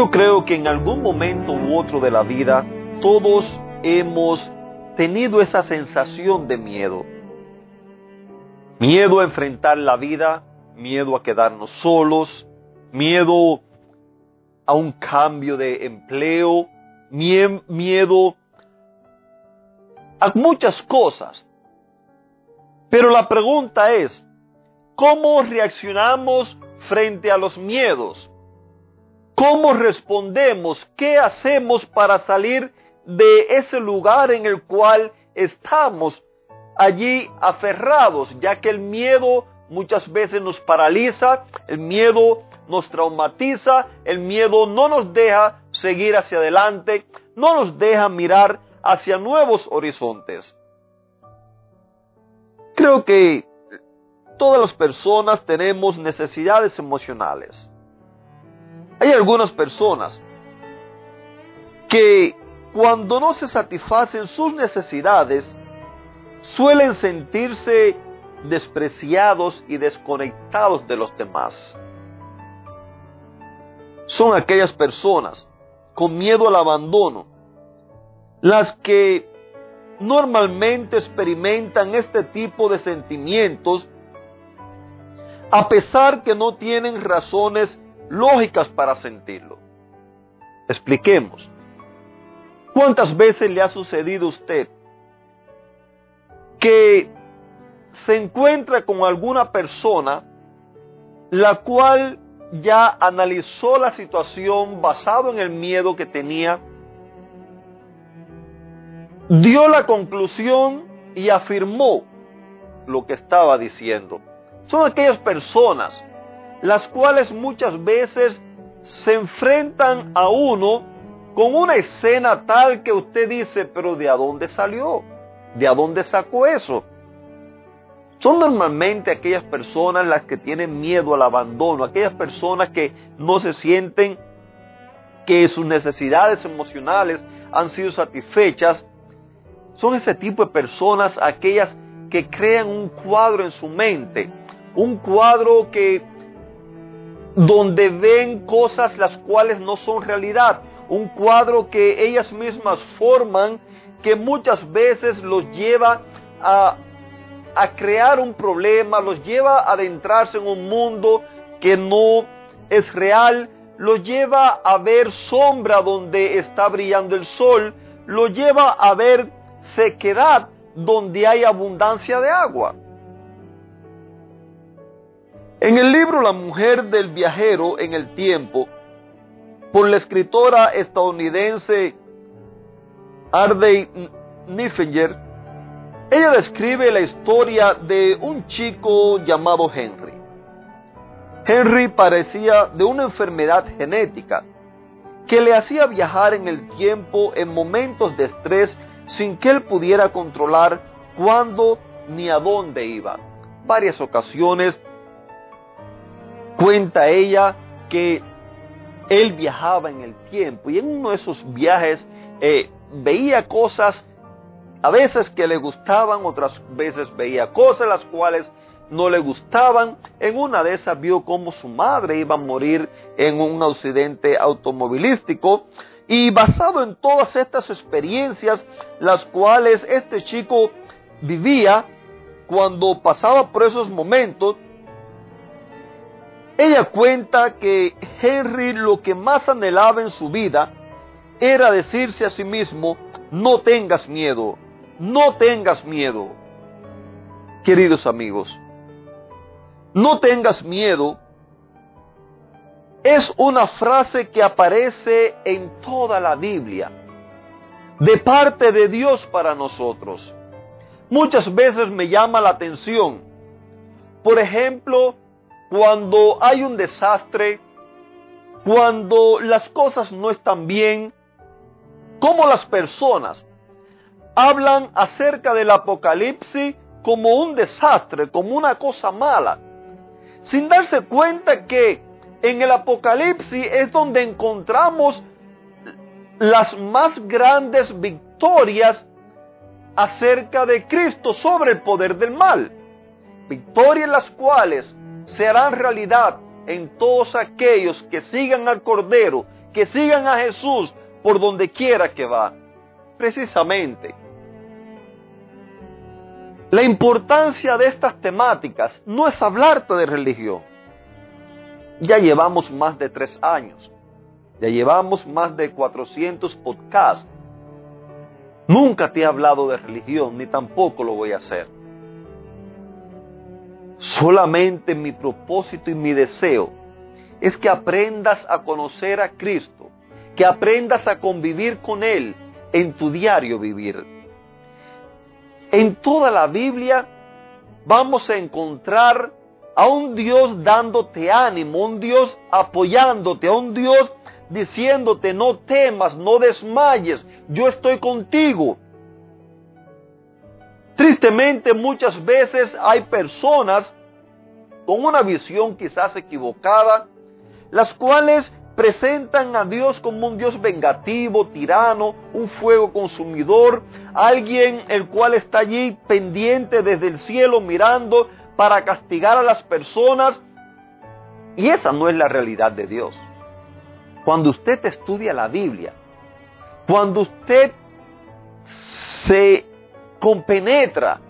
Yo creo que en algún momento u otro de la vida todos hemos tenido esa sensación de miedo. Miedo a enfrentar la vida, miedo a quedarnos solos, miedo a un cambio de empleo, miedo a muchas cosas. Pero la pregunta es, ¿cómo reaccionamos frente a los miedos? ¿Cómo respondemos? ¿Qué hacemos para salir de ese lugar en el cual estamos allí aferrados? Ya que el miedo muchas veces nos paraliza, el miedo nos traumatiza, el miedo no nos deja seguir hacia adelante, no nos deja mirar hacia nuevos horizontes. Creo que todas las personas tenemos necesidades emocionales. Hay algunas personas que cuando no se satisfacen sus necesidades suelen sentirse despreciados y desconectados de los demás. Son aquellas personas con miedo al abandono las que normalmente experimentan este tipo de sentimientos a pesar que no tienen razones lógicas para sentirlo. Expliquemos. ¿Cuántas veces le ha sucedido a usted que se encuentra con alguna persona la cual ya analizó la situación basado en el miedo que tenía, dio la conclusión y afirmó lo que estaba diciendo? Son aquellas personas las cuales muchas veces se enfrentan a uno con una escena tal que usted dice, pero ¿de dónde salió? ¿De dónde sacó eso? Son normalmente aquellas personas las que tienen miedo al abandono, aquellas personas que no se sienten que sus necesidades emocionales han sido satisfechas. Son ese tipo de personas aquellas que crean un cuadro en su mente, un cuadro que donde ven cosas las cuales no son realidad, un cuadro que ellas mismas forman que muchas veces los lleva a, crear un problema, los lleva a adentrarse en un mundo que no es real, los lleva a ver sombra donde está brillando el sol, lo lleva a ver sequedad donde hay abundancia de agua. En el libro La mujer del viajero en el tiempo, por la escritora estadounidense Ardey Niffenger, ella describe la historia de un chico llamado Henry. Henry parecía de una enfermedad genética que le hacía viajar en el tiempo en momentos de estrés sin que él pudiera controlar cuándo ni a dónde iba. Varias ocasiones Cuenta ella que él viajaba en el tiempo y en uno de esos viajes eh, veía cosas a veces que le gustaban, otras veces veía cosas las cuales no le gustaban. En una de esas vio cómo su madre iba a morir en un accidente automovilístico. Y basado en todas estas experiencias, las cuales este chico vivía, cuando pasaba por esos momentos, ella cuenta que Henry lo que más anhelaba en su vida era decirse a sí mismo, no tengas miedo, no tengas miedo. Queridos amigos, no tengas miedo es una frase que aparece en toda la Biblia, de parte de Dios para nosotros. Muchas veces me llama la atención, por ejemplo, cuando hay un desastre cuando las cosas no están bien, como las personas hablan acerca del apocalipsis como un desastre, como una cosa mala, sin darse cuenta que en el apocalipsis es donde encontramos las más grandes victorias acerca de Cristo sobre el poder del mal. Victorias las cuales se harán realidad en todos aquellos que sigan al Cordero, que sigan a Jesús por donde quiera que va. Precisamente, la importancia de estas temáticas no es hablarte de religión. Ya llevamos más de tres años. Ya llevamos más de 400 podcasts. Nunca te he hablado de religión, ni tampoco lo voy a hacer. Solamente mi propósito y mi deseo es que aprendas a conocer a Cristo, que aprendas a convivir con Él en tu diario vivir. En toda la Biblia vamos a encontrar a un Dios dándote ánimo, un Dios apoyándote, a un Dios diciéndote no temas, no desmayes, yo estoy contigo. Tristemente muchas veces hay personas con una visión quizás equivocada, las cuales presentan a Dios como un Dios vengativo, tirano, un fuego consumidor, alguien el cual está allí pendiente desde el cielo mirando para castigar a las personas. Y esa no es la realidad de Dios. Cuando usted estudia la Biblia, cuando usted se compenetra,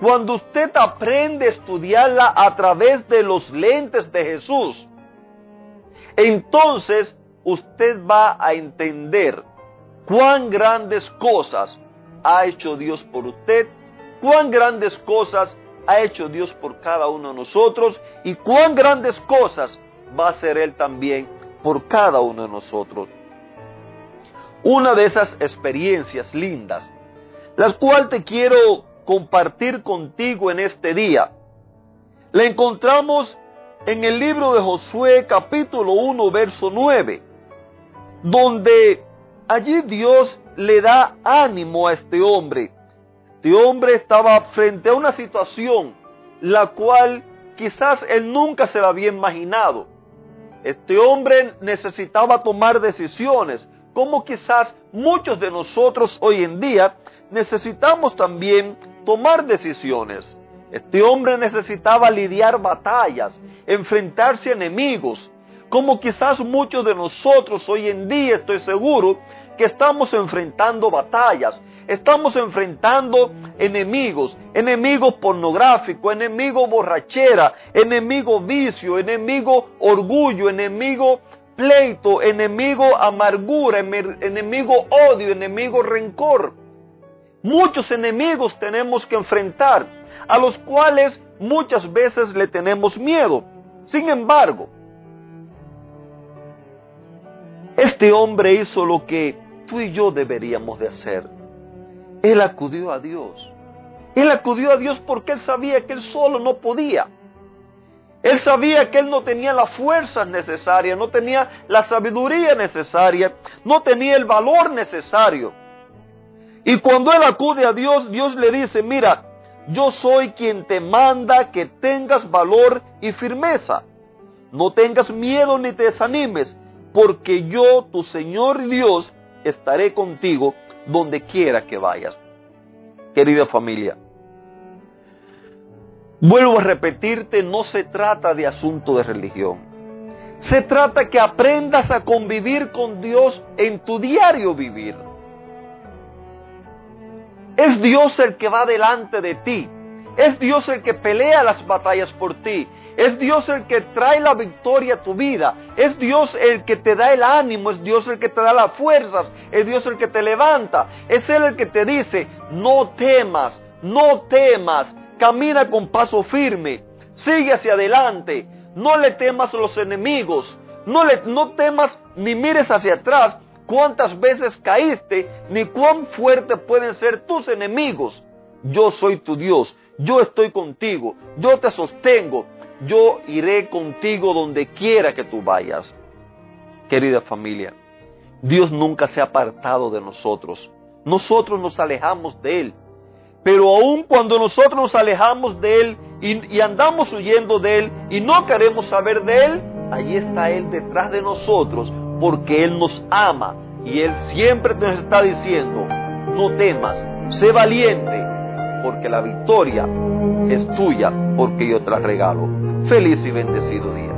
cuando usted aprende a estudiarla a través de los lentes de Jesús, entonces usted va a entender cuán grandes cosas ha hecho Dios por usted, cuán grandes cosas ha hecho Dios por cada uno de nosotros y cuán grandes cosas va a hacer Él también por cada uno de nosotros. Una de esas experiencias lindas, las cuales te quiero compartir contigo en este día, la encontramos en el libro de Josué capítulo 1 verso 9, donde allí Dios le da ánimo a este hombre este hombre estaba frente a una situación la cual quizás él nunca se la había imaginado. Este hombre necesitaba tomar decisiones, como quizás muchos de nosotros hoy en día necesitamos también tomar decisiones. Este hombre necesitaba lidiar batallas, enfrentarse a enemigos, como quizás muchos de nosotros hoy en día, estoy seguro, que estamos enfrentando batallas, estamos enfrentando enemigos, enemigos pornográficos, enemigo borrachera, enemigo vicio, enemigo orgullo, enemigo pleito, enemigo amargura, enemigo odio, enemigo rencor. Muchos enemigos tenemos que enfrentar, a los cuales muchas veces le tenemos miedo. Sin embargo, este hombre hizo lo que tú y yo deberíamos de hacer. Él acudió a Dios. Él acudió a Dios porque él sabía que él solo no podía. Él sabía que él no tenía las fuerzas necesarias, no tenía la sabiduría necesaria, no tenía el valor necesario. Y cuando él acude a Dios, Dios le dice, mira, yo soy quien te manda que tengas valor y firmeza. No tengas miedo ni te desanimes, porque yo, tu Señor Dios, estaré contigo donde quiera que vayas. Querida familia, vuelvo a repetirte, no se trata de asunto de religión. Se trata que aprendas a convivir con Dios en tu diario vivir. Es Dios el que va delante de ti. Es Dios el que pelea las batallas por ti. Es Dios el que trae la victoria a tu vida. Es Dios el que te da el ánimo. Es Dios el que te da las fuerzas. Es Dios el que te levanta. Es Él el que te dice, no temas, no temas. Camina con paso firme. Sigue hacia adelante. No le temas a los enemigos. No, le, no temas ni mires hacia atrás cuántas veces caíste, ni cuán fuertes pueden ser tus enemigos. Yo soy tu Dios, yo estoy contigo, yo te sostengo, yo iré contigo donde quiera que tú vayas. Querida familia, Dios nunca se ha apartado de nosotros. Nosotros nos alejamos de Él. Pero aun cuando nosotros nos alejamos de Él y, andamos huyendo de Él y no queremos saber de Él, allí está Él detrás de nosotros porque Él nos ama y Él siempre nos está diciendo, no temas, sé valiente, porque la victoria es tuya, porque yo te la regalo. Feliz y bendecido día.